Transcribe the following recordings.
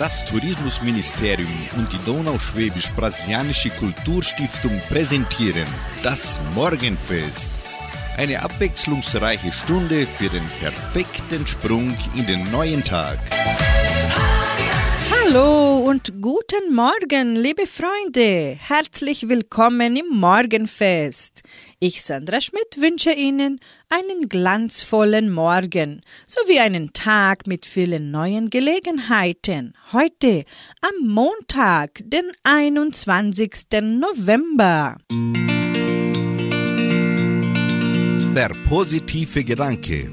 Das Tourismusministerium und die Donauschwäbisch-Brasilianische Kulturstiftung präsentieren das Morgenfest. Eine abwechslungsreiche Stunde für den perfekten Sprung in den neuen Tag. Hallo und guten Morgen, liebe Freunde. Herzlich willkommen im Morgenfest. Ich, Sandra Schmidt, wünsche Ihnen einen glanzvollen Morgen sowie einen Tag mit vielen neuen Gelegenheiten. Heute am Montag, den 21. November. Der positive Gedanke.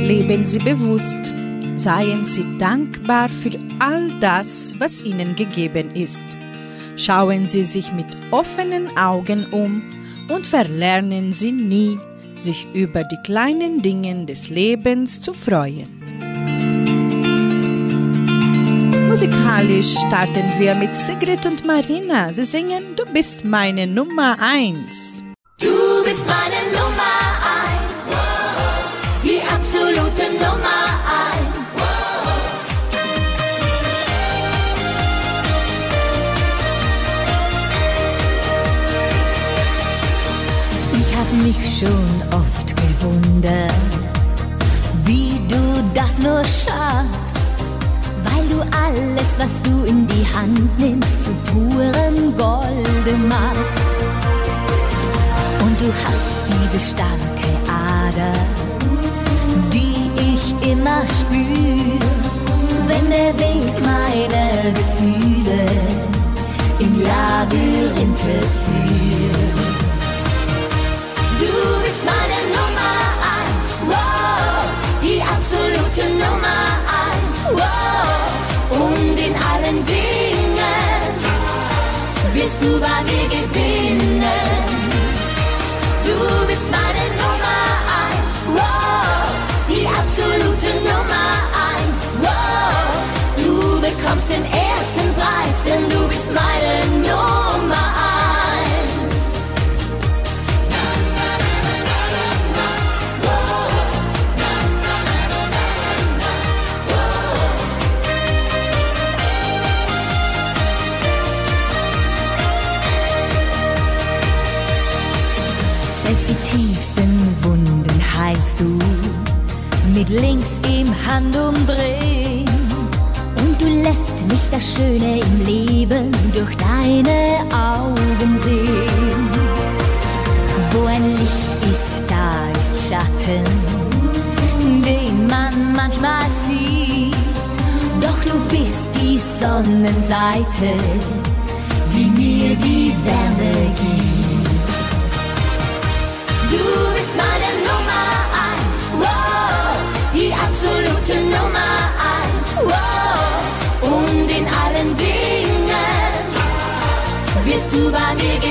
Leben Sie bewusst. Seien Sie dankbar für all das, was Ihnen gegeben ist. Schauen Sie sich mit offenen Augen um und verlernen Sie nie, sich über die kleinen Dinge des Lebens zu freuen. Musikalisch starten wir mit Sigrid und Marina. Sie singen Du bist meine Nummer eins. Du bist meine Nummer eins, die absolute Nummer mich schon oft gewundert, wie du das nur schaffst, weil du alles, was du in die Hand nimmst, zu purem Golde machst. Und du hast diese starke Ader, die ich immer spür, wenn der Weg meiner Gefühle in Labyrinthe führt. Im Handumdrehen. Und du lässt mich das Schöne im Leben durch deine Augen sehen. Wo ein Licht ist, da ist Schatten, den man manchmal sieht. Doch du bist die Sonnenseite, die mir die Wärme gibt. Absolute Nummer eins, wow. Und in allen Dingen wirst du bei mir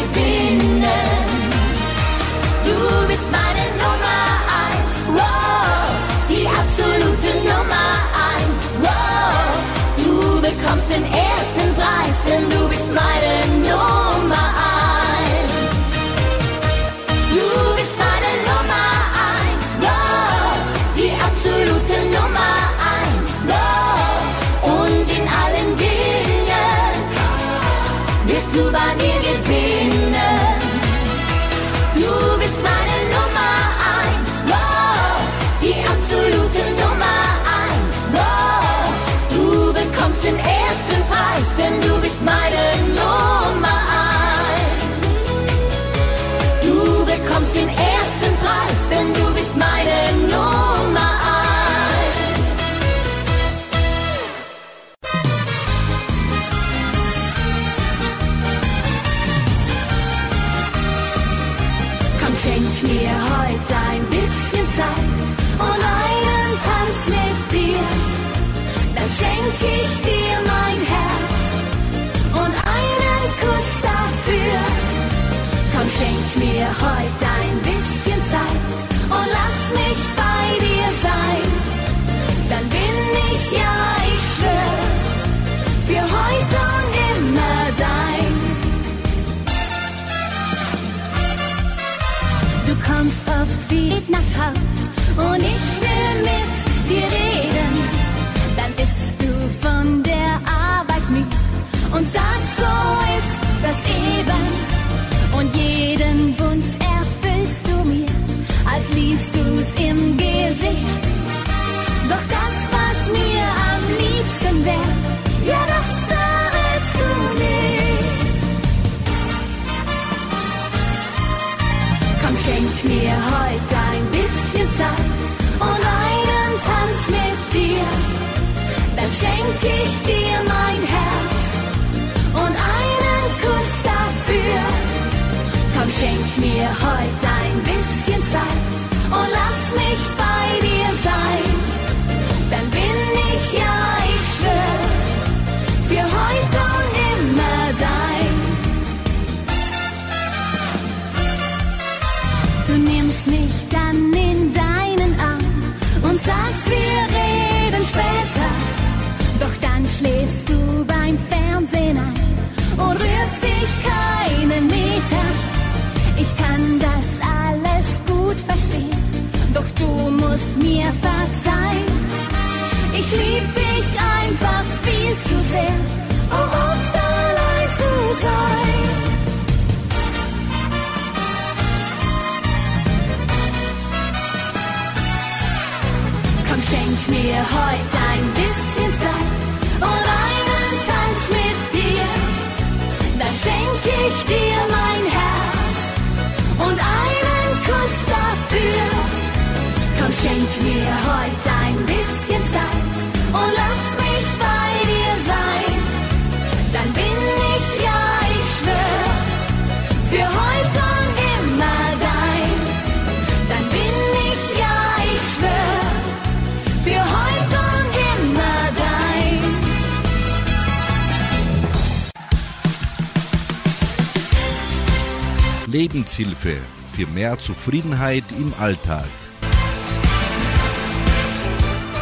mehr Zufriedenheit im Alltag.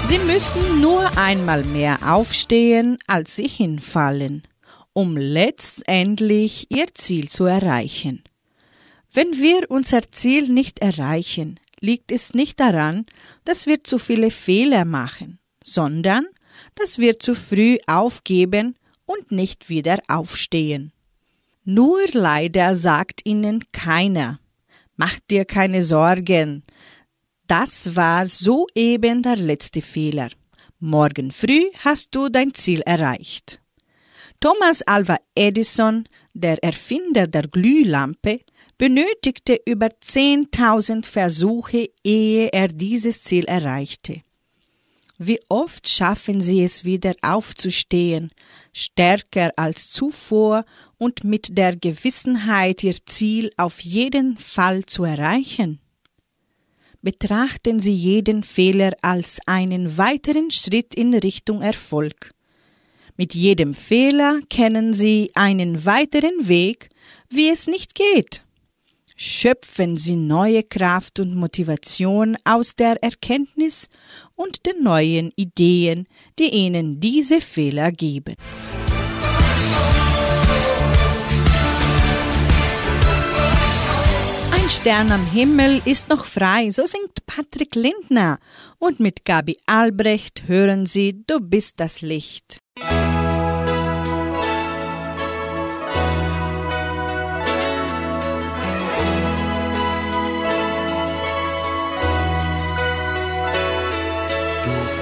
Sie müssen nur einmal mehr aufstehen, als sie hinfallen, um letztendlich ihr Ziel zu erreichen. Wenn wir unser Ziel nicht erreichen, liegt es nicht daran, dass wir zu viele Fehler machen, sondern dass wir zu früh aufgeben und nicht wieder aufstehen. Nur leider sagt ihnen keiner, mach dir keine Sorgen, das war soeben der letzte Fehler. Morgen früh hast du dein Ziel erreicht. Thomas Alva Edison, der Erfinder der Glühlampe, benötigte über 10.000 Versuche, ehe er dieses Ziel erreichte. Wie oft schaffen sie es wieder aufzustehen, stärker als zuvor und mit der Gewissenheit ihr Ziel auf jeden Fall zu erreichen? Betrachten Sie jeden Fehler als einen weiteren Schritt in Richtung Erfolg. Mit jedem Fehler kennen Sie einen weiteren Weg, wie es nicht geht. Schöpfen Sie neue Kraft und Motivation aus der Erkenntnis und den neuen Ideen, die Ihnen diese Fehler geben. Stern am Himmel ist noch frei, so singt Patrick Lindner. Und mit Gabi Albrecht hören Sie Du bist das Licht. Du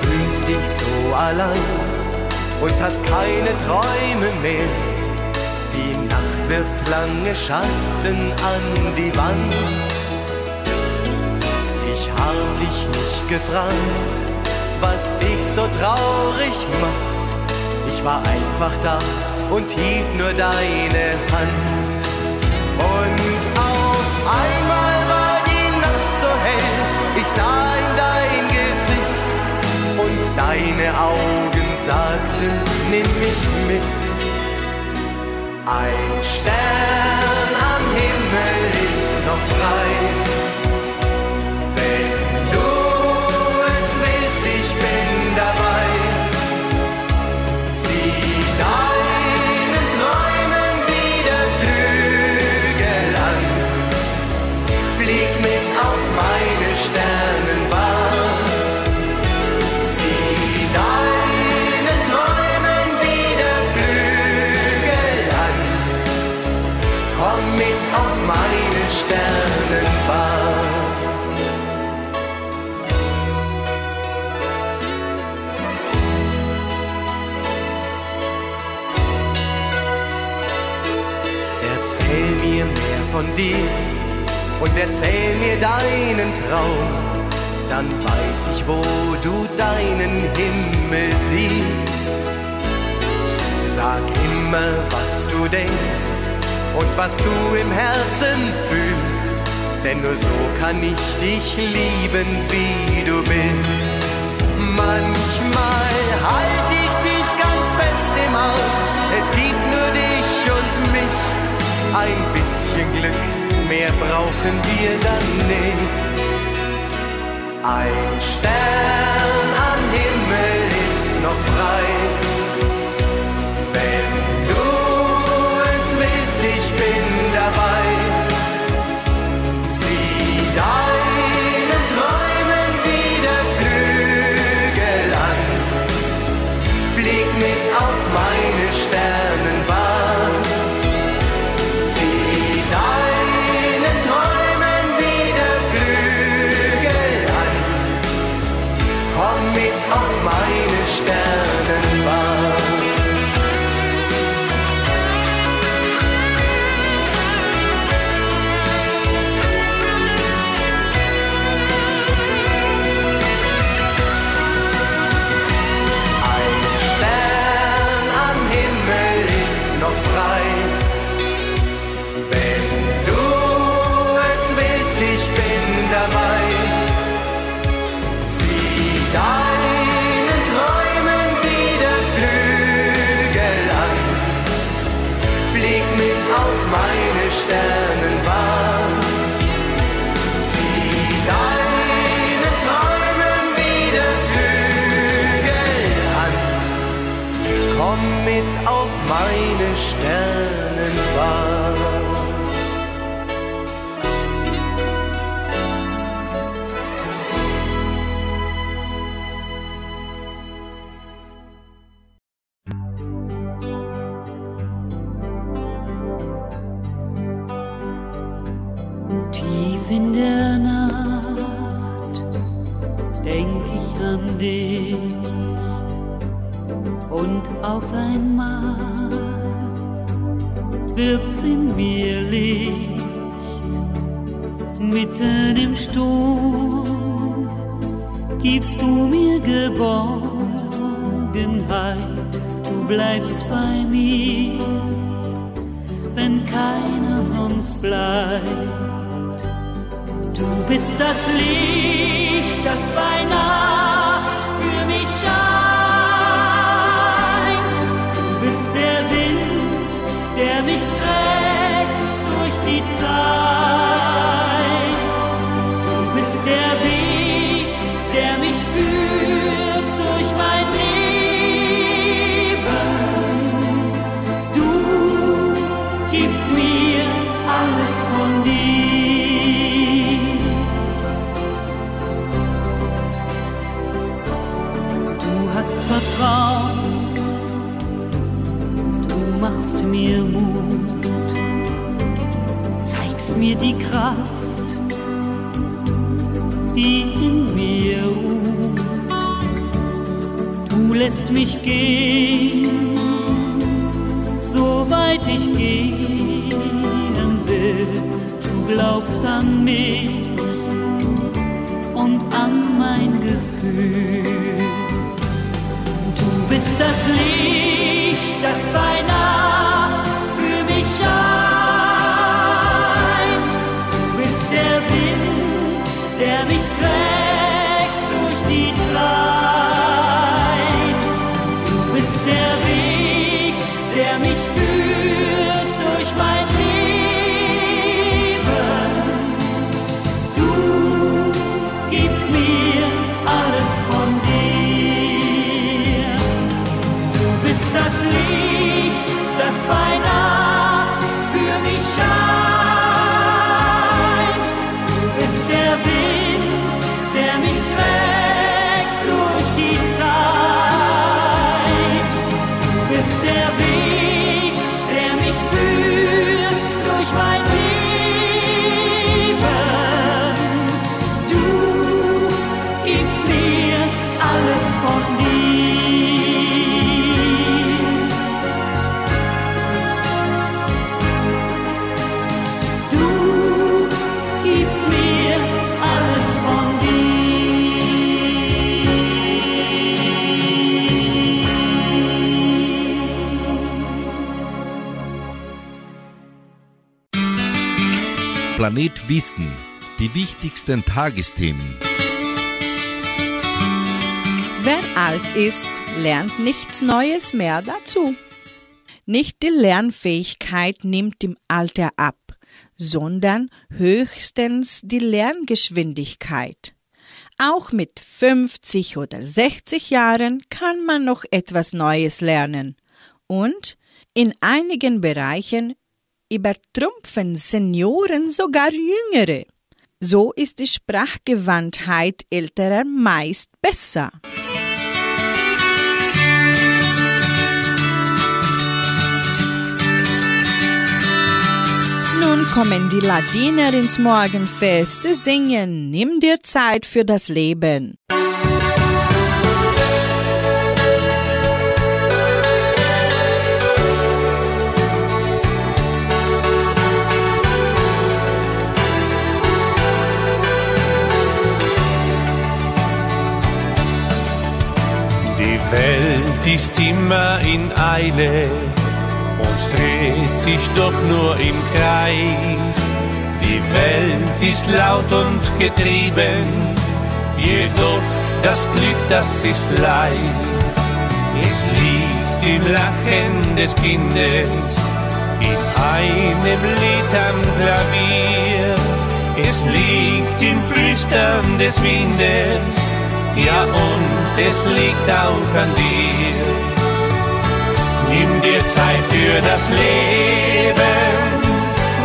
fühlst dich so allein und hast keine Träume mehr. Die Nacht wirft lange Schatten an die Wand. Ich hab dich nicht gefragt, was dich so traurig macht. Ich war einfach da und hielt nur deine Hand. Und auf einmal war die Nacht so hell, ich sah in dein Gesicht und deine Augen sagten, nimm mich mit. Ein Stern am Himmel ist noch frei. Dir und erzähl mir deinen Traum. dann weiß ich, wo du deinen Himmel siehst. Sag immer, was du denkst und was du im Herzen fühlst, denn nur so kann ich dich lieben, wie du bist. Manchmal halte ich dich ganz fest im Arm, es gibt ein bisschen Glück, mehr brauchen wir dann nicht. Ein Stern am Himmel ist noch frei mir Geborgenheit, du bleibst bei mir, wenn keiner sonst bleibt. Du bist das Licht, das bei Nacht für mich scheint. lässt mich gehen, so weit ich gehen will. Du glaubst an mich und an mein Gefühl. Du bist das Licht, das bei Wissen die wichtigsten Tagesthemen. Wer alt ist, lernt nichts Neues mehr dazu. Nicht die Lernfähigkeit nimmt im Alter ab, sondern höchstens die Lerngeschwindigkeit. Auch mit 50 oder 60 Jahren kann man noch etwas Neues lernen. Und in einigen Bereichen übertrumpfen Senioren sogar Jüngere. So ist die Sprachgewandtheit älterer meist besser. Nun kommen die Ladiner ins Morgenfest. Sie singen Nimm dir Zeit für das Leben. Die Welt ist immer in Eile und dreht sich doch nur im Kreis. Die Welt ist laut und getrieben, jedoch das Glück, das ist leis. Es liegt im Lachen des Kindes, in einem Lied am Klavier. Es liegt im Flüstern des Windes, ja und es liegt auch an dir. Nimm dir Zeit für das Leben,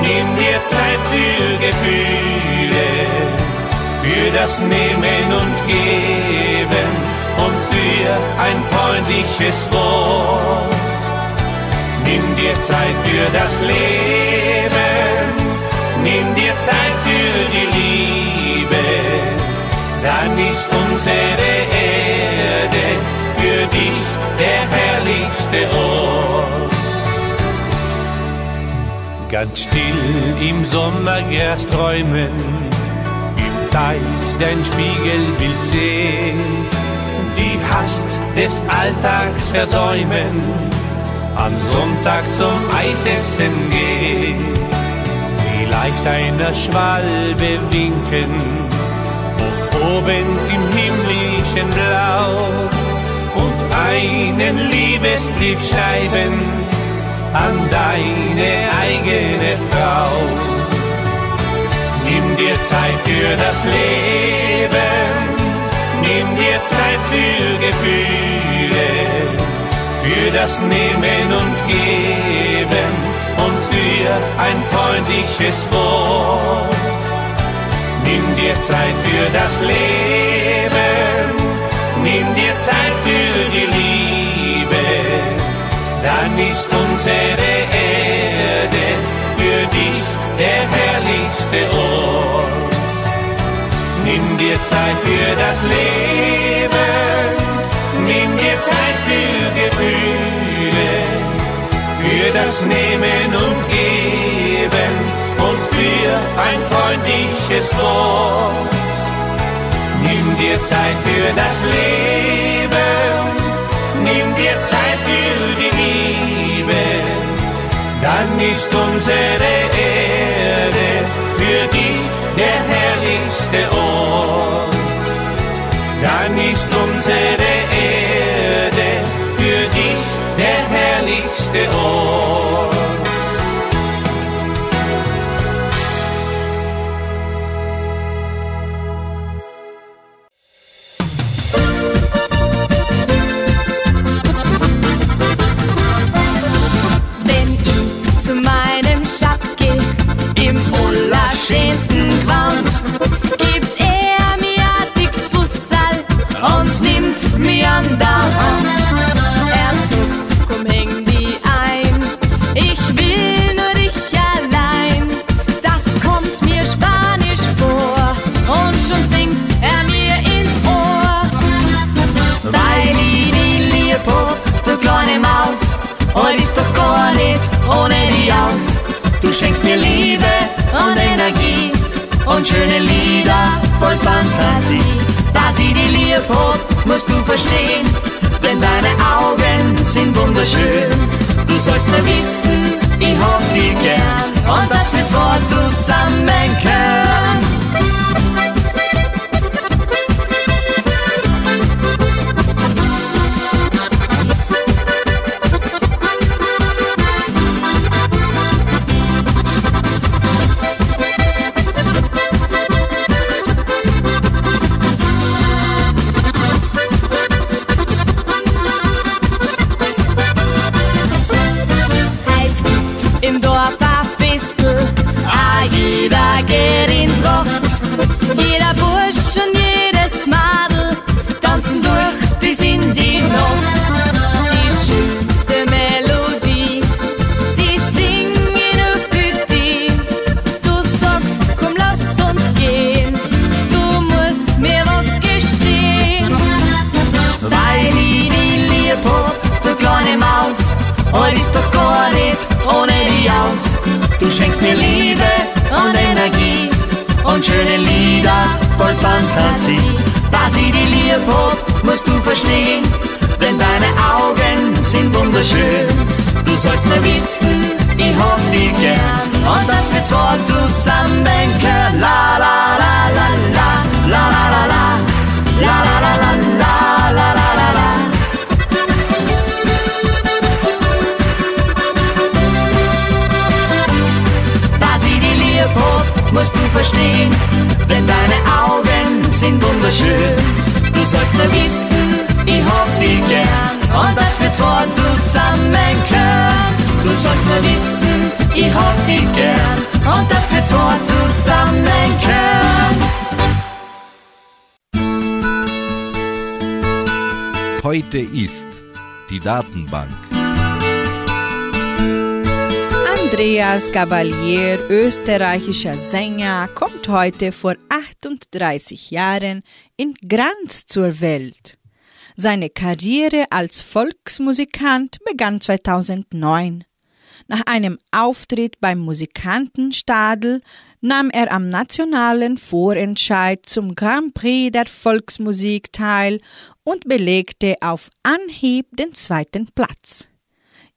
nimm dir Zeit für Gefühle, für das Nehmen und Geben und für ein freundliches Wort. Nimm dir Zeit für das Leben, nimm dir Zeit für die Liebe, dann ist unsere Erde für dich der herrlichste Ort. Ganz still im Sommergras träumen, im Teich dein Spiegelbild sehen, die Hast des Alltags versäumen, am Sonntag zum Eisessen gehen, vielleicht einer Schwalbe winken, oben im himmlischen Blau und einen Liebesbrief schreiben an deine eigene Frau. Nimm dir Zeit für das Leben, nimm dir Zeit für Gefühle, für das Nehmen und Geben und für ein freundliches Wort. Nimm dir Zeit für das Leben, nimm dir Zeit für die Liebe, dann ist unsere Erde für dich der herrlichste Ort. Nimm dir Zeit für das Leben, nimm dir Zeit für Gefühle, für das Nehmen und Geben ein freundliches Wort. Nimm dir Zeit für das Leben, nimm dir Zeit für die Liebe, dann ist unsere Erde für dich der herrlichste Ort. Dann ist unsere Erde für dich der herrlichste Ort. Und Energie und schöne Lieder voll Fantasie. Dass ich die lieb hab, musst du verstehen, denn deine Augen sind wunderschön. Du sollst nur wissen, ich hab dich gern und dass wir zwei zusammen können. Wissen, ich hab dich gern und dass wir zwei zusammen können. Heute ist die Datenbank. Andreas Gabalier, österreichischer Sänger, kommt heute vor 38 Jahren in Graz zur Welt. Seine Karriere als Volksmusikant begann 2009. Nach einem Auftritt beim Musikantenstadel nahm er am nationalen Vorentscheid zum Grand Prix der Volksmusik teil und belegte auf Anhieb den zweiten Platz.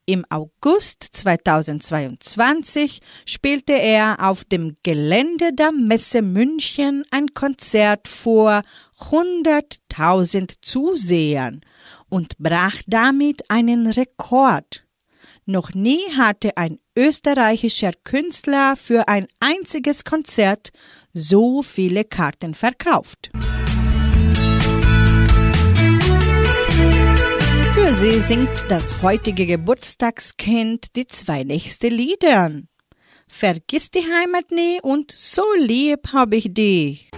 Im August 2022 spielte er auf dem Gelände der Messe München ein Konzert vor 100.000 Zusehern und brach damit einen Rekord. Noch nie hatte ein österreichischer Künstler für ein einziges Konzert so viele Karten verkauft. Für sie singt das heutige Geburtstagskind die zwei nächste Lieder. Vergiss die Heimat nie und so lieb hab ich dich.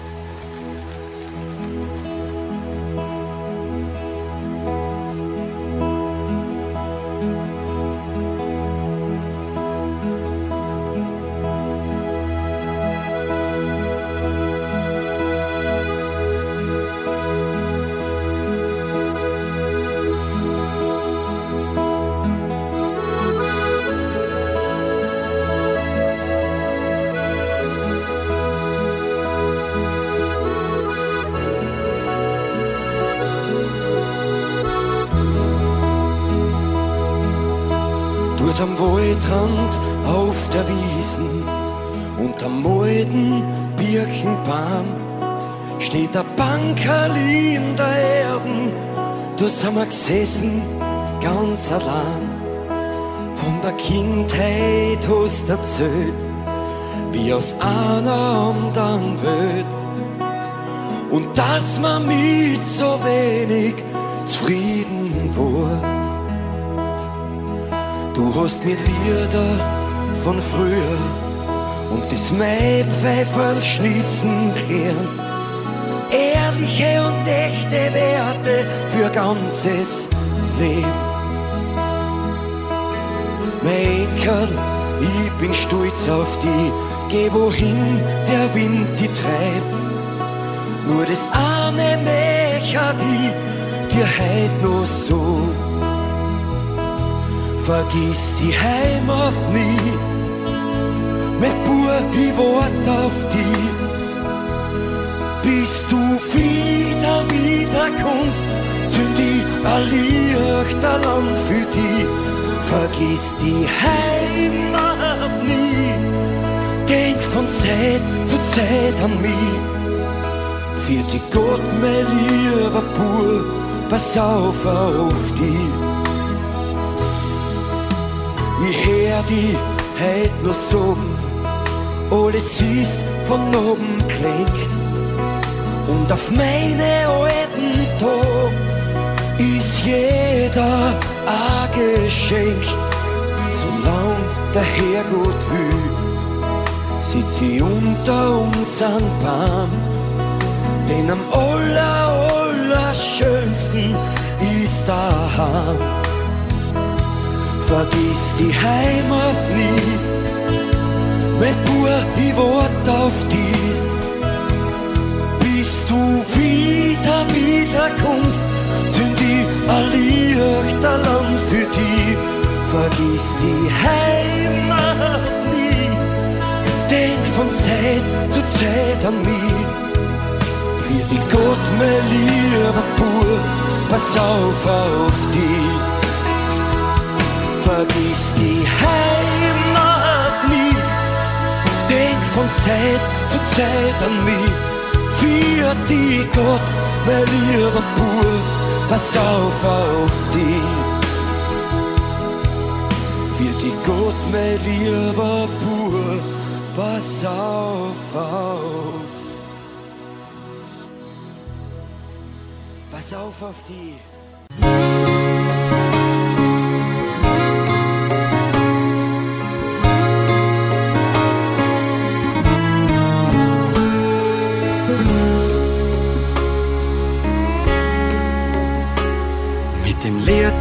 Dort am Waldrand auf der Wiesen und am alten Birkenbaum steht ein Bankerli in der Erden. Da sind wir gesessen, ganz allein. Von der Kindheit hast erzählt, wie aus einer anderen Welt. Und dass man mit so wenig zufrieden war. Du hast mir Lieder von früher und das Maipfeiferl schnitzen gelernt. Ehrliche und echte Werte für ganzes Leben. Mein Kerl, ich bin stolz auf die, geh wohin der Wind die treibt. Nur das arme Mächer, die dir heut noch so vergiss die Heimat nie. Mein Bub, ich wart auf die. Bis du wieder, wieder kommst, zünd ich ein Lichterland für die. vergiss die Heimat nie. Denk von Zeit zu Zeit an mich. Für die Gott, mein lieber Bub, pass auf auf die. Hör die heut nur sagen, alles ist von oben klingt. Und auf meine alten Tag ist jeder ein Geschenk. Solang der Herrgott will, sitz ich unter unseren Baum. Denn am aller, allerschönsten ist daheim. Vergiss die Heimat nie, mein Bub, ich wart auf die. Bis du wieder, wieder kommst, zünd ich ein Lichterland für die. Vergiss die Heimat nie, denk von Zeit zu Zeit an mich. Für die Gott, mein lieber Bub, pass auf auf Vergiss die Heimat nie, denk von Zeit zu Zeit an mich. Für die Gott, mein lieber Bub, pass auf auf die. Für die Gott, mein lieber Bub, pass auf auf. Pass auf auf die.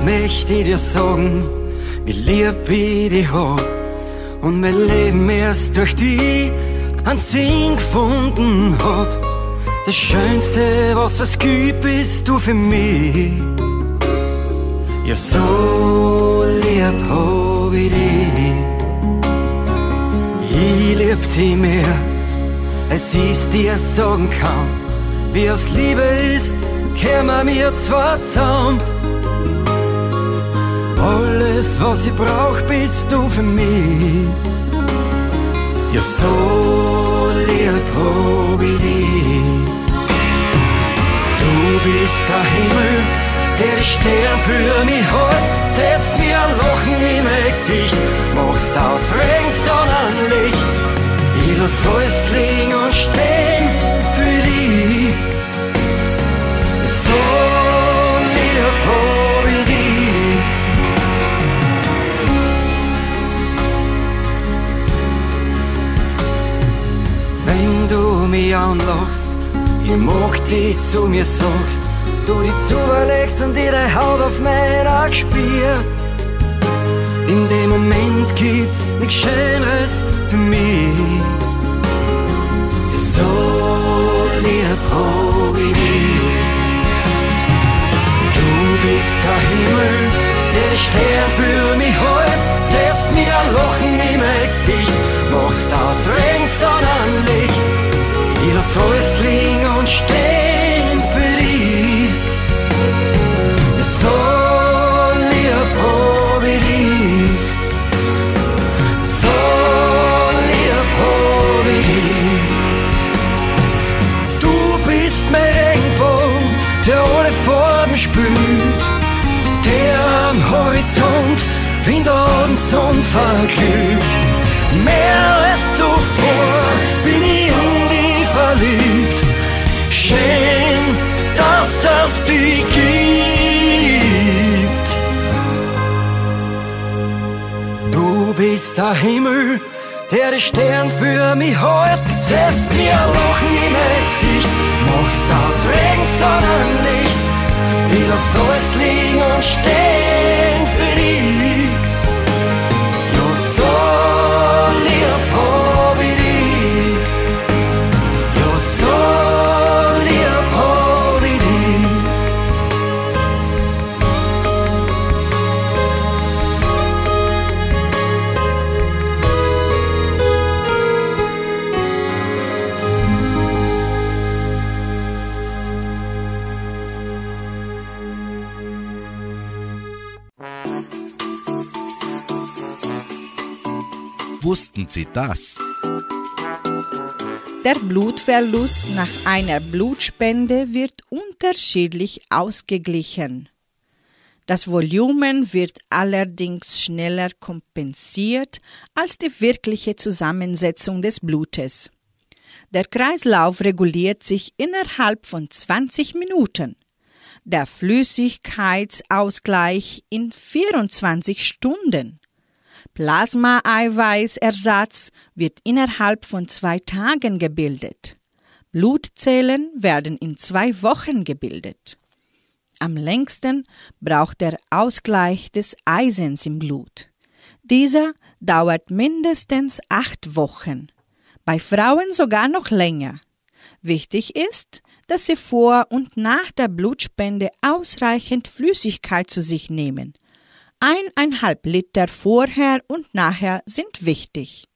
Möchte ich dir sagen, wie lieb ich dich hab. Und mein Leben erst durch die einen Sinn gefunden hat. Das Schönste, was es gibt, bist du für mich. Ja, so lieb hab ich dich. Ich lieb dich mehr, als ich's dir sagen kann. Wie es Liebe ist, kämen wir zwar zusammen. Alles, was ich brauch, bist du für mich. Ja, so lieb hab ich dich. Du bist der Himmel, der Stern für mich hält. Setzt mir ein Lachen im Gesicht, machst aus Regen Sonnenlicht. Ich lass alles liegen und stehen für dich. So Wenn du mich anlachst, ich mag dich zu mir sagst, du dich zulegst und ihre Haut auf meiner spürt. In dem Moment gibt's nichts Schöneres für mich. So lieb hab ich dich. Du bist der Himmel, die Stern für mich hält. Setzt mir ein Lachen im Gesicht, machst aus Regen Sonnenlicht. Ich lass alles liegen und stehen In der Abendsonne verglüht. Mehr als zuvor bin ich in dich verliebt. Schön, dass es dich gibt. Du bist der Himmel, der die Stern für mich hält. Setzt mir ein Lachen im Gesicht, machst aus Regen Sonnenlicht. Ich lass alles liegen und stehen wussten Sie das? Der Blutverlust nach einer Blutspende wird unterschiedlich ausgeglichen. Das Volumen wird allerdings schneller kompensiert als die wirkliche Zusammensetzung des Blutes. Der Kreislauf reguliert sich innerhalb von 20 Minuten. Der Flüssigkeitsausgleich in 24 Stunden. Plasmaeiweißersatz wird innerhalb von zwei Tagen gebildet. Blutzellen werden in zwei Wochen gebildet. Am längsten braucht der Ausgleich des Eisens im Blut. Dieser dauert mindestens acht Wochen, bei Frauen sogar noch länger. Wichtig ist, dass sie vor und nach der Blutspende ausreichend Flüssigkeit zu sich nehmen. Eineinhalb Liter vorher und nachher sind wichtig.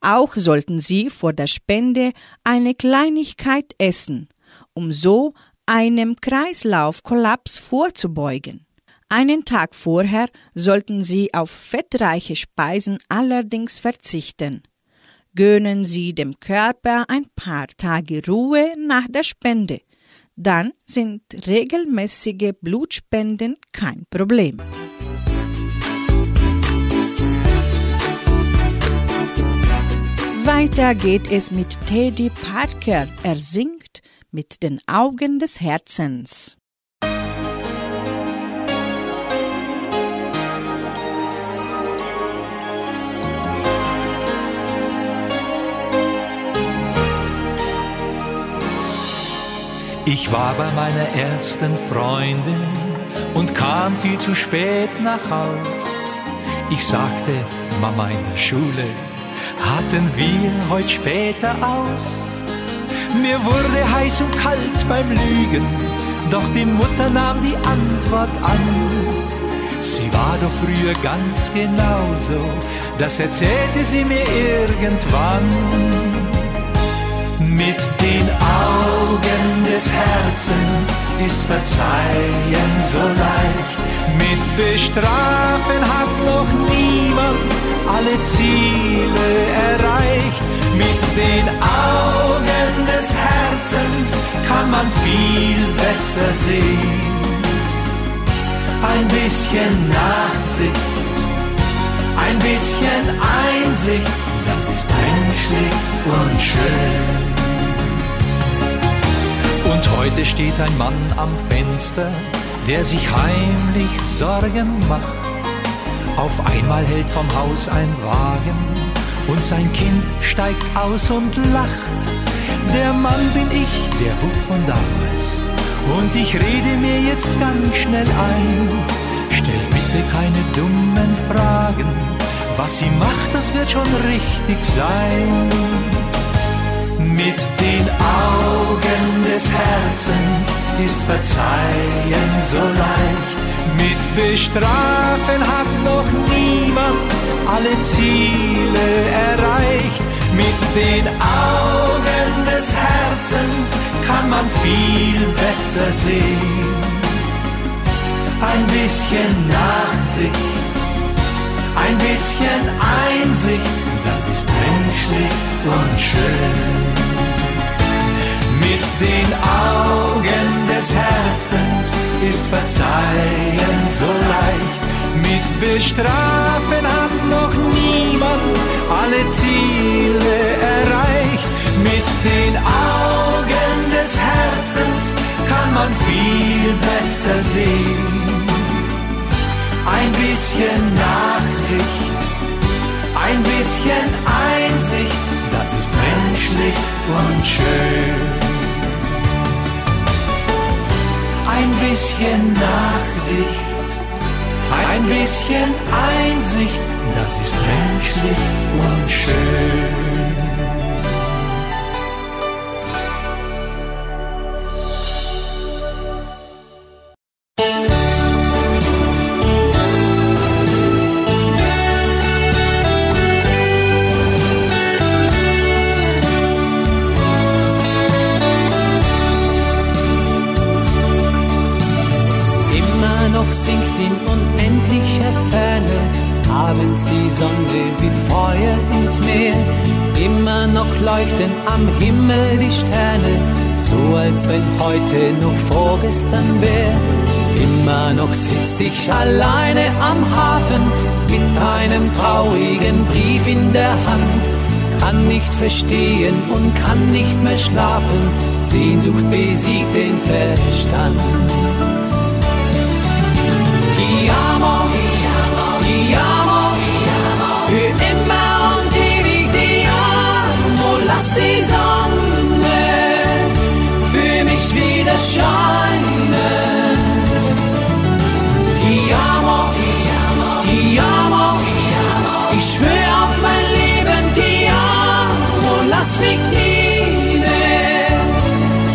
Auch sollten Sie vor der Spende eine Kleinigkeit essen, um so einem Kreislaufkollaps vorzubeugen. Einen Tag vorher sollten Sie auf fettreiche Speisen allerdings verzichten. Gönnen Sie dem Körper ein paar Tage Ruhe nach der Spende. Dann sind regelmäßige Blutspenden kein Problem. Weiter geht es mit Teddy Parker. Er singt mit den Augen des Herzens. Ich war bei meiner ersten Freundin und kam viel zu spät nach Haus. Ich sagte, Mama in der Schule, hatten wir heute später aus. Mir wurde heiß und kalt beim Lügen, doch die Mutter nahm die Antwort an. Sie war doch früher ganz genauso, das erzählte sie mir irgendwann. Mit den Augen des Herzens ist Verzeihen so leicht. Mit Bestrafen hat noch niemand alle Ziele erreicht. Mit den Augen des Herzens kann man viel besser sehen. Ein bisschen Nachsicht, ein bisschen Einsicht, das ist menschlich und schön. Und heute steht ein Mann am Fenster, der sich heimlich Sorgen macht. Auf einmal hält vom Haus ein Wagen und sein Kind steigt aus und lacht. Der Mann bin ich, der Bub von damals. Und ich rede mir jetzt ganz schnell ein. Stell bitte keine dummen Fragen. Was sie macht, das wird schon richtig sein. Mit den Augen des Herzens ist Verzeihen so leicht. Mit Bestrafen hat noch niemand alle Ziele erreicht. Mit den Augen des Herzens kann man viel besser sehen. Ein bisschen Nachsicht, ein bisschen Einsicht, das ist menschlich und schön. Den Augen des Herzens ist Verzeihen so leicht. Mit Bestrafen hat noch niemand alle Ziele erreicht. Mit den Augen des Herzens kann man viel besser sehen. Ein bisschen Nachsicht, ein bisschen Einsicht, das ist menschlich und schön. Ein bisschen Nachsicht, ein bisschen Einsicht, das ist menschlich und schön. Leuchten am Himmel die Sterne, so als wenn heute noch vorgestern wär. Immer noch sitz ich alleine am Hafen mit einem traurigen Brief in der Hand. Kann nicht verstehen und kann nicht mehr schlafen, Sehnsucht besiegt den Verstand. Ti die Sonne für mich wieder scheinen. Ti amo, ti amo, ich schwör auf mein Leben, ti amo. Lass mich nie mehr,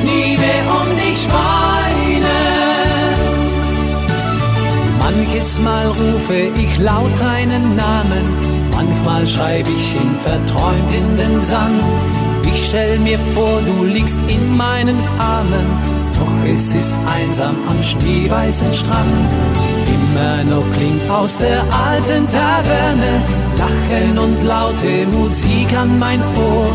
nie mehr um dich weinen. Manches Mal rufe ich laut deinen Namen, manchmal schreibe ich ihn verträumt in den Sand. Ich stell mir vor, du liegst in meinen Armen, doch es ist einsam am schneeweißen Strand. Immer noch klingt aus der alten Taverne Lachen und laute Musik an mein Ohr.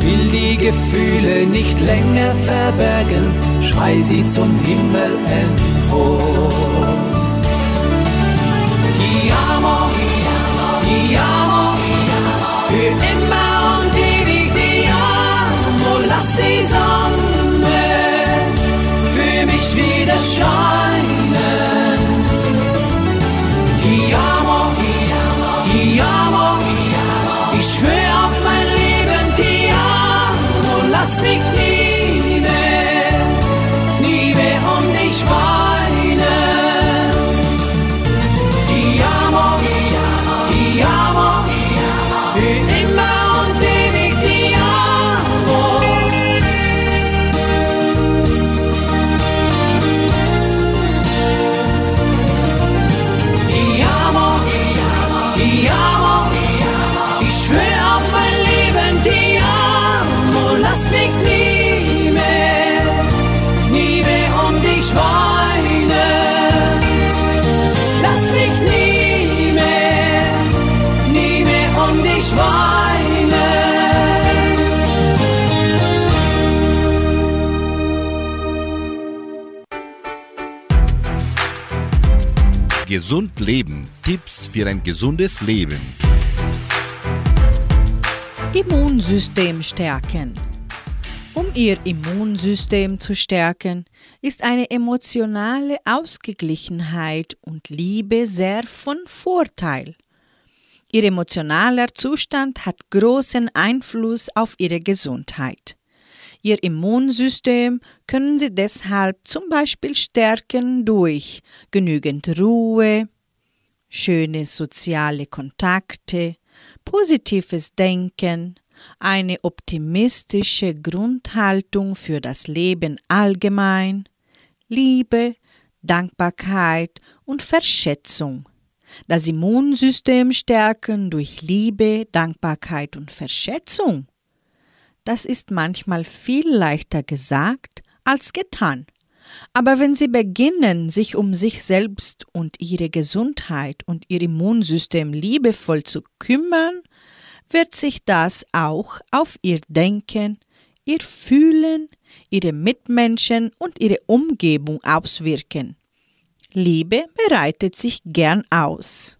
Will die Gefühle nicht länger verbergen, schrei sie zum Himmel empor. Ti amo, ti amo, für immer und ewig Lass die Sonne für mich wieder scheinen. Gesund leben. Tipps für ein gesundes Leben. Immunsystem stärken. Um Ihr Immunsystem zu stärken, ist eine emotionale Ausgeglichenheit und Liebe sehr von Vorteil. Ihr emotionaler Zustand hat großen Einfluss auf Ihre Gesundheit. Ihr Immunsystem können Sie deshalb zum Beispiel stärken durch genügend Ruhe, schöne soziale Kontakte, positives Denken, eine optimistische Grundhaltung für das Leben allgemein, Liebe, Dankbarkeit und Verschätzung. Das Immunsystem stärken durch Liebe, Dankbarkeit und Verschätzung. Das ist manchmal viel leichter gesagt als getan. Aber wenn Sie beginnen, sich um sich selbst und Ihre Gesundheit und Ihr Immunsystem liebevoll zu kümmern, wird sich das auch auf Ihr Denken, Ihr Fühlen, Ihre Mitmenschen und Ihre Umgebung auswirken. Liebe bereitet sich gern aus.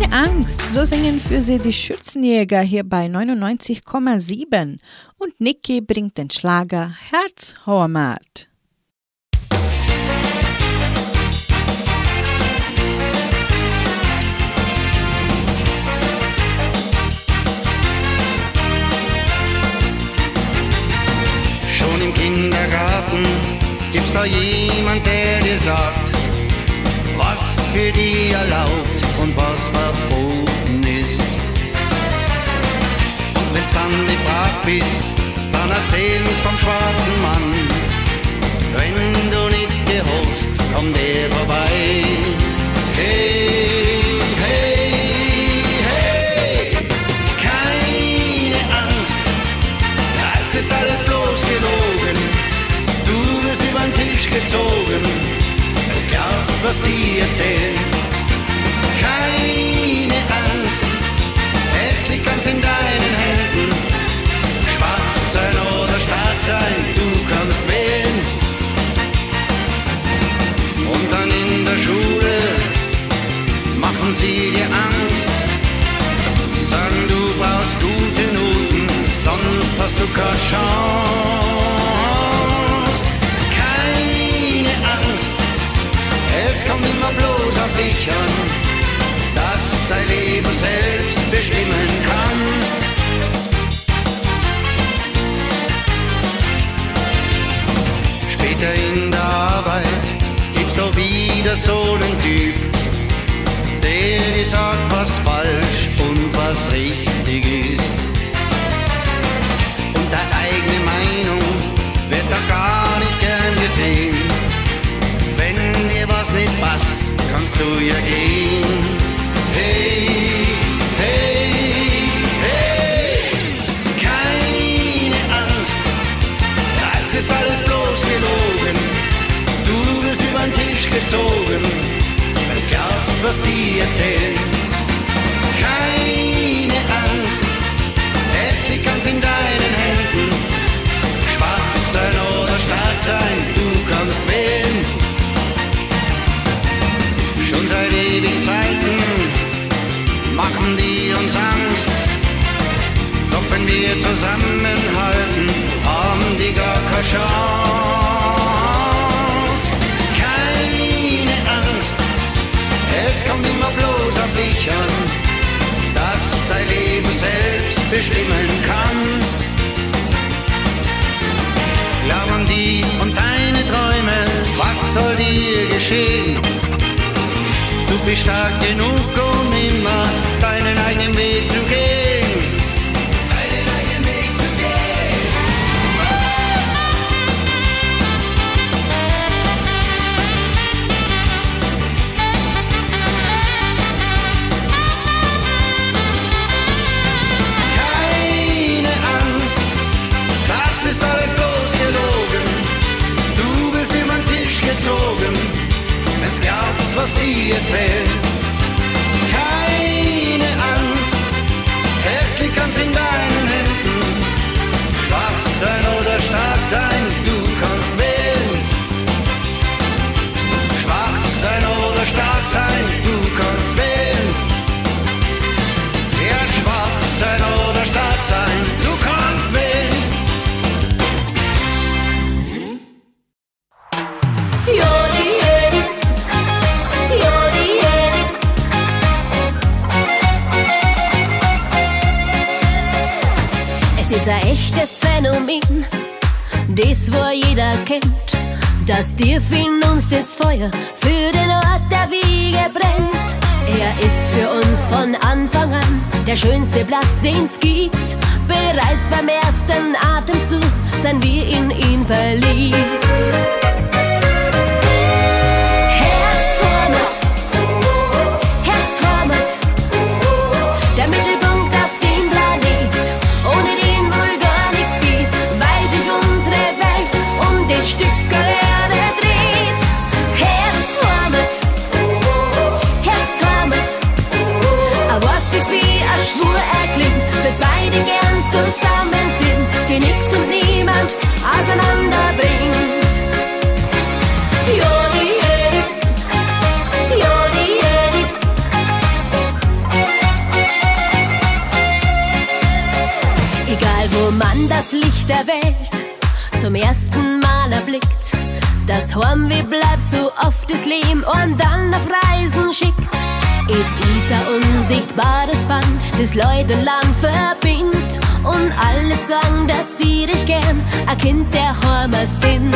Keine Angst, so singen für Sie die Schürzenjäger hier bei 99,7 und Niki bringt den Schlager Herzhormat. Schon im Kindergarten gibt's da jemand, der dir sagt, was für die erlaubt und was Nicht brav bist, dann erzähl's vom schwarzen Mann. Wenn du nicht gehorchst, kommt der vorbei. Hey, hey, hey, keine Angst, das ist alles bloß gelogen. Du wirst über was die erzählen. Keine Angst, es liegt ganz sie dir Angst. Sagen, du brauchst gute Noten, sonst hast du keine Chance. Keine Angst, es kommt immer bloß auf dich an, dass dein Leben selbst bestimmen kannst. Später in der Arbeit gibt's doch wieder so einen Typ, sagt, was falsch und was richtig ist. Und deine eigene Meinung wird da gar nicht gern gesehen. Wenn dir was nicht passt, kannst du ja gehen. Was die erzählen. Keine Angst, es liegt ganz in deinen Händen. Schwach sein oder stark sein, du kannst wählen. Schon seit ewigen Zeiten machen die uns Angst. Doch wenn wir zusammenhalten, haben die gar keine Chance. Dich an, dass dein Leben selbst bestimmen kannst. Glaub an die und deine Träume, was soll dir geschehen? Du bist stark genug, um immer deinen eigenen Weg zu gehen. Horn wie bleibt so oft das Leben und dann auf Reisen schickt. Es ist ein unsichtbares Band, das Leute Land verbindet und alle sagen, dass sie dich gern ein Kind der Heimat sind.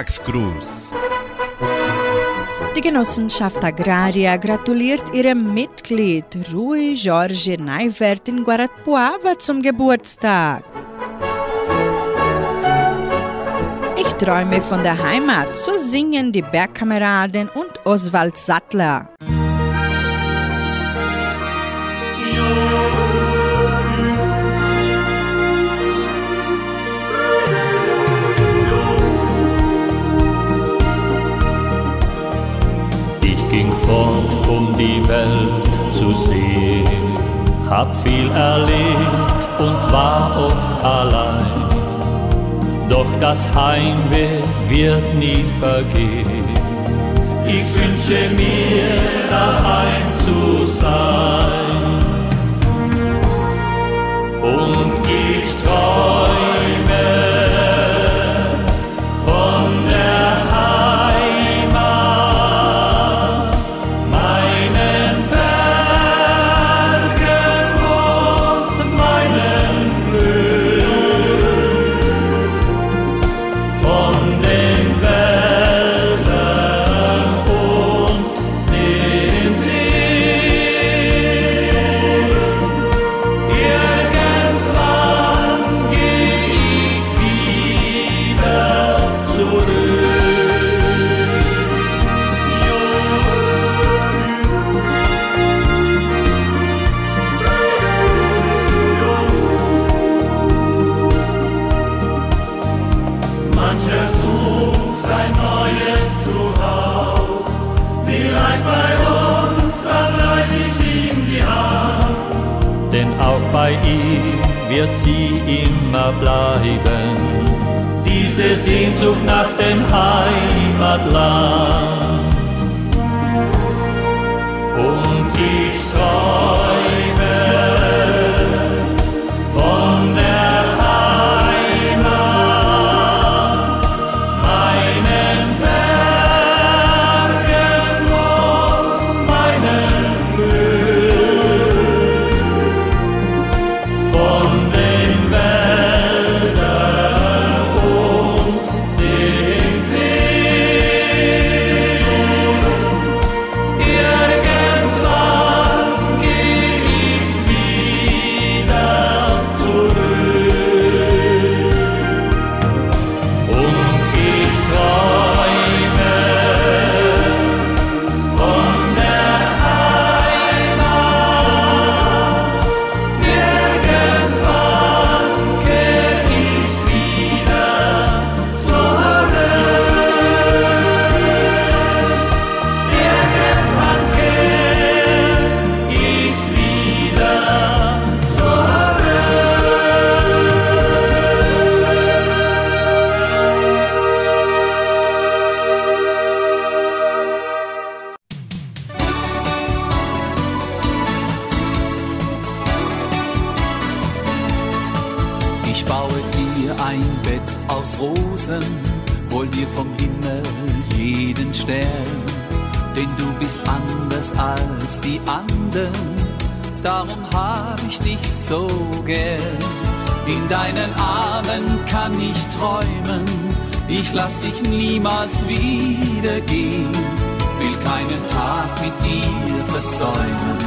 Geburtstagsgruß. Die Genossenschaft Agraria gratuliert ihrem Mitglied Rui Jorge Neivert in Guarapuava zum Geburtstag. Ich träume von der Heimat, so singen die Bergkameraden und Oswald Sattler. Ging fort, um die Welt zu sehen, hab viel erlebt und war oft allein. Doch das Heimweh wird nie vergehen. Ich wünsche mir daheim zu sein. Und ich träume diese jeden Stern, denn du bist anders als die anderen, darum hab ich dich so gern. In deinen Armen kann ich träumen, ich lass dich niemals wieder gehen, will keinen Tag mit dir versäumen.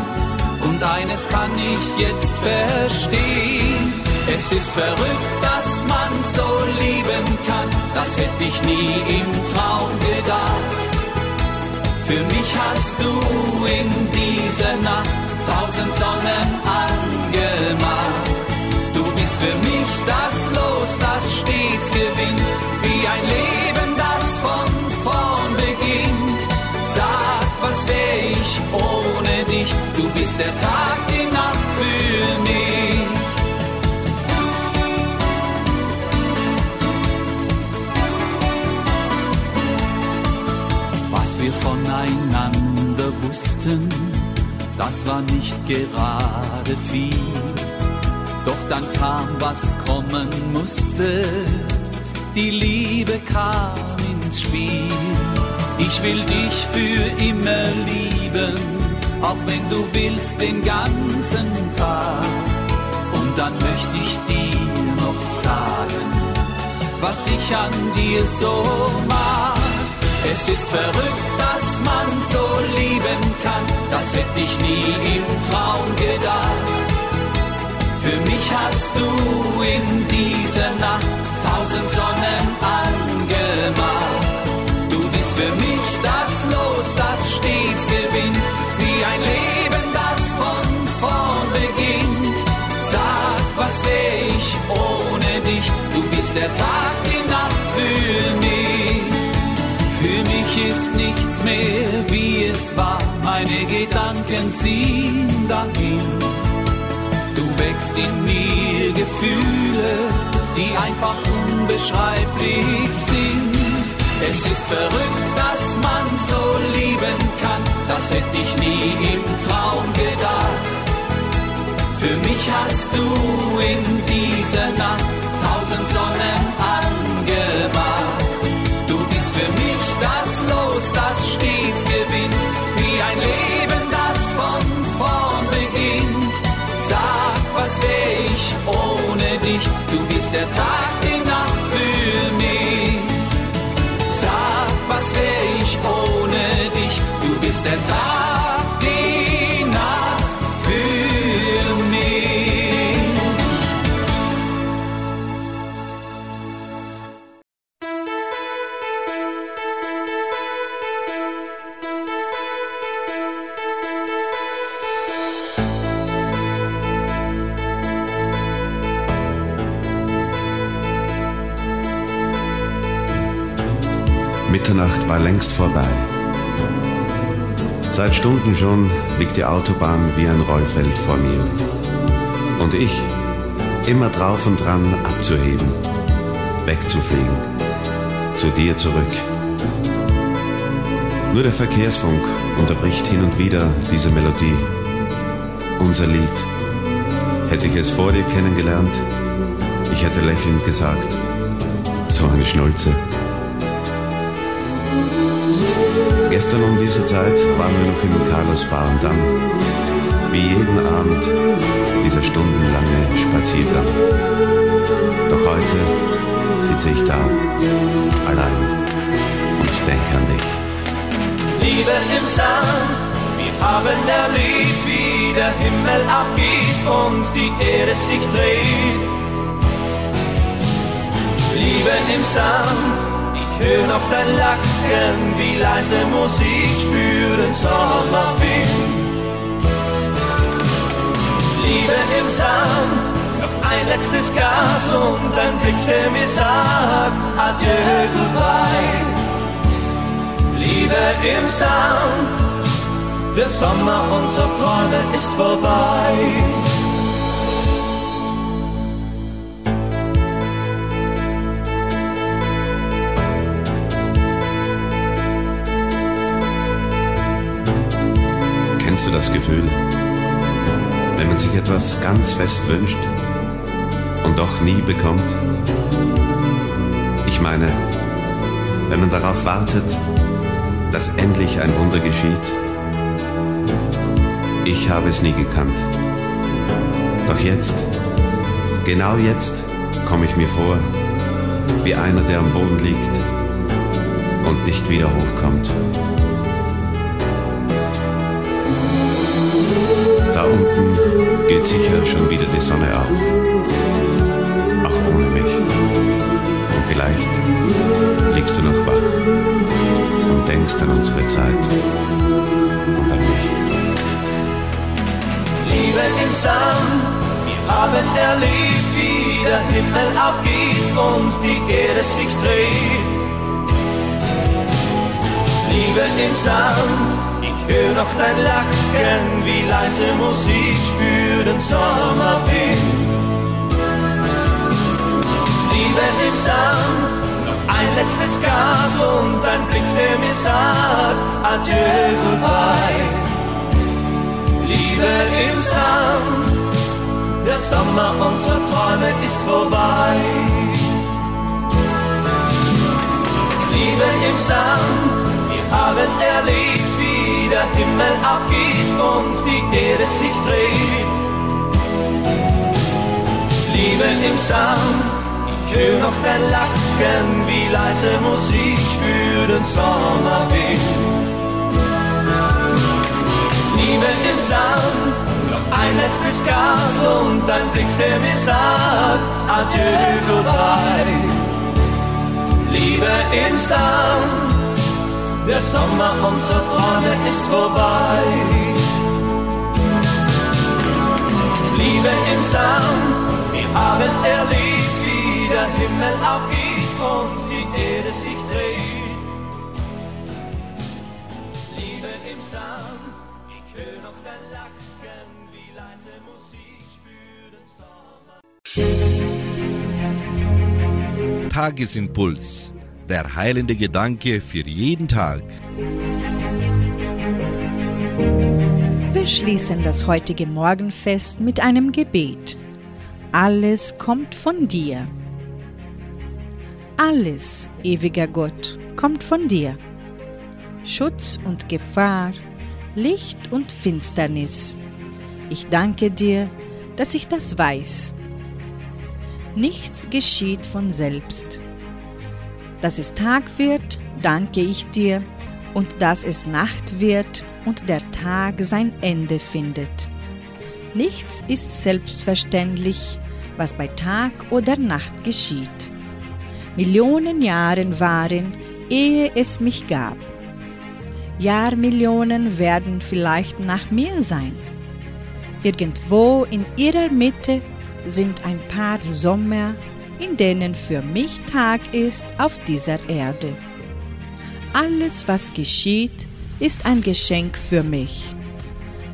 Und eines kann ich jetzt verstehen. Es ist verrückt, dass man so lieben kann. Das hätte ich nie im Traum gedacht. Für mich hast du in dieser Nacht tausend Sonnen angemacht. Du bist für mich das Los, das stets gewinnt. Wie ein Leben, das von vorn beginnt. Sag, was wär ich ohne dich? Du bist der Tag, wussten, das war nicht gerade viel. Doch dann kam, was kommen musste, die Liebe kam ins Spiel. Ich will dich für immer lieben, auch wenn du willst den ganzen Tag. Und dann möchte ich dir noch sagen, was ich an dir so mag. Es ist verrückt, dass man so lieben das hätte ich nie im Traum gedacht. Für mich hast du in dieser Nacht tausend Sonnen angemacht. Du bist für mich das Los, das stets gewinnt, wie ein Leben, das von vorn beginnt. Sag, was wär ich ohne dich? Du bist der Tag, Gedanken ziehen dahin. Du wächst in mir Gefühle, die einfach unbeschreiblich sind. Es ist verrückt, dass man so lieben kann, das hätte ich nie im Traum gedacht. Für mich hast du in dieser Nacht der Tag, Mitternacht war längst vorbei. Seit Stunden schon liegt die Autobahn wie ein Rollfeld vor mir. Und ich, immer drauf und dran abzuheben, wegzufliegen, zu dir zurück. Nur der Verkehrsfunk unterbricht hin und wieder diese Melodie. Unser Lied. Hätte ich es vor dir kennengelernt, ich hätte lächelnd gesagt, so eine Schnulze. Gestern um diese Zeit waren wir noch in Carlos Bar und dann, wie jeden Abend, dieser stundenlange Spaziergang. Doch heute sitze ich da, allein und denke an dich. Liebe im Sand, wir haben erlebt, wie der Himmel aufgeht und die Erde sich dreht. Liebe im Sand, höre noch dein Lachen, wie leise Musik spürt den Sommerwind. Liebe im Sand, noch ein letztes Gas und ein Blick, der mir sagt, adieu, goodbye. Liebe im Sand, der Sommer unserer Träume ist vorbei. Kennst du das Gefühl, wenn man sich etwas ganz fest wünscht und doch nie bekommt? Ich meine, wenn man darauf wartet, dass endlich ein Wunder geschieht. Ich habe es nie gekannt. Doch jetzt, genau jetzt, komme ich mir vor, wie einer, der am Boden liegt und nicht wieder hochkommt. Da unten geht sicher schon wieder die Sonne auf. Auch ohne mich. Und vielleicht liegst du noch wach und denkst an unsere Zeit und an mich. Liebe im Sand, wir haben erlebt, wie der Himmel aufgeht und die Erde sich dreht. Liebe im Sand, höre noch dein Lachen, wie leise Musik spürt den Sommerwind. Liebe im Sand, noch ein letztes Gas und ein Blick, der mir sagt, adieu, goodbye. Liebe im Sand, der Sommer unserer Träume ist vorbei. Liebe im Sand, wir haben erlebt, der Himmel aufgeht und die Erde sich dreht. Liebe im Sand, ich hör noch dein Lachen, wie leise Musik spür den Sommerwind. Liebe im Sand, noch ein letztes Gas und ein Blick, der mir sagt, adieu, goodbye. Liebe im Sand, der Sommer unserer Träume ist vorbei. Liebe im Sand, wir haben erlebt, wie der Himmel aufgeht und die Erde sich dreht. Liebe im Sand, ich höre noch dein Lachen, wie leise Musik spüren Sommer. Tagesimpuls. Der heilende Gedanke für jeden Tag. Wir schließen das heutige Morgenfest mit einem Gebet. Alles kommt von dir. Alles, ewiger Gott, kommt von dir. Schutz und Gefahr, Licht und Finsternis. Ich danke dir, dass ich das weiß. Nichts geschieht von selbst. Dass es Tag wird, danke ich dir, und dass es Nacht wird und der Tag sein Ende findet. Nichts ist selbstverständlich, was bei Tag oder Nacht geschieht. Millionen Jahre waren, ehe es mich gab. Jahrmillionen werden vielleicht nach mir sein. Irgendwo in ihrer Mitte sind ein paar Sommer, in denen für mich Tag ist auf dieser Erde. Alles, was geschieht, ist ein Geschenk für mich.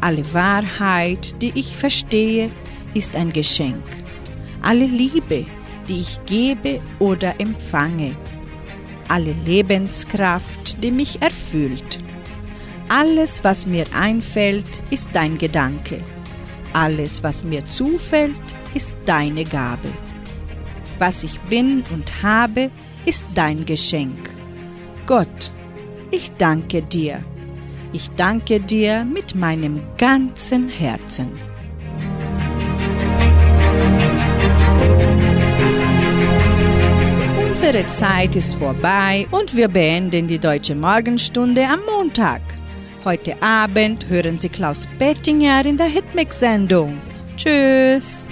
Alle Wahrheit, die ich verstehe, ist ein Geschenk. Alle Liebe, die ich gebe oder empfange. Alle Lebenskraft, die mich erfüllt. Alles, was mir einfällt, ist dein Gedanke. Alles, was mir zufällt, ist deine Gabe. Was ich bin und habe, ist dein Geschenk. Gott, ich danke dir. Ich danke dir mit meinem ganzen Herzen. Unsere Zeit ist vorbei und wir beenden die deutsche Morgenstunde am Montag. Heute Abend hören Sie Klaus Bettinger in der Hitmix-Sendung. Tschüss!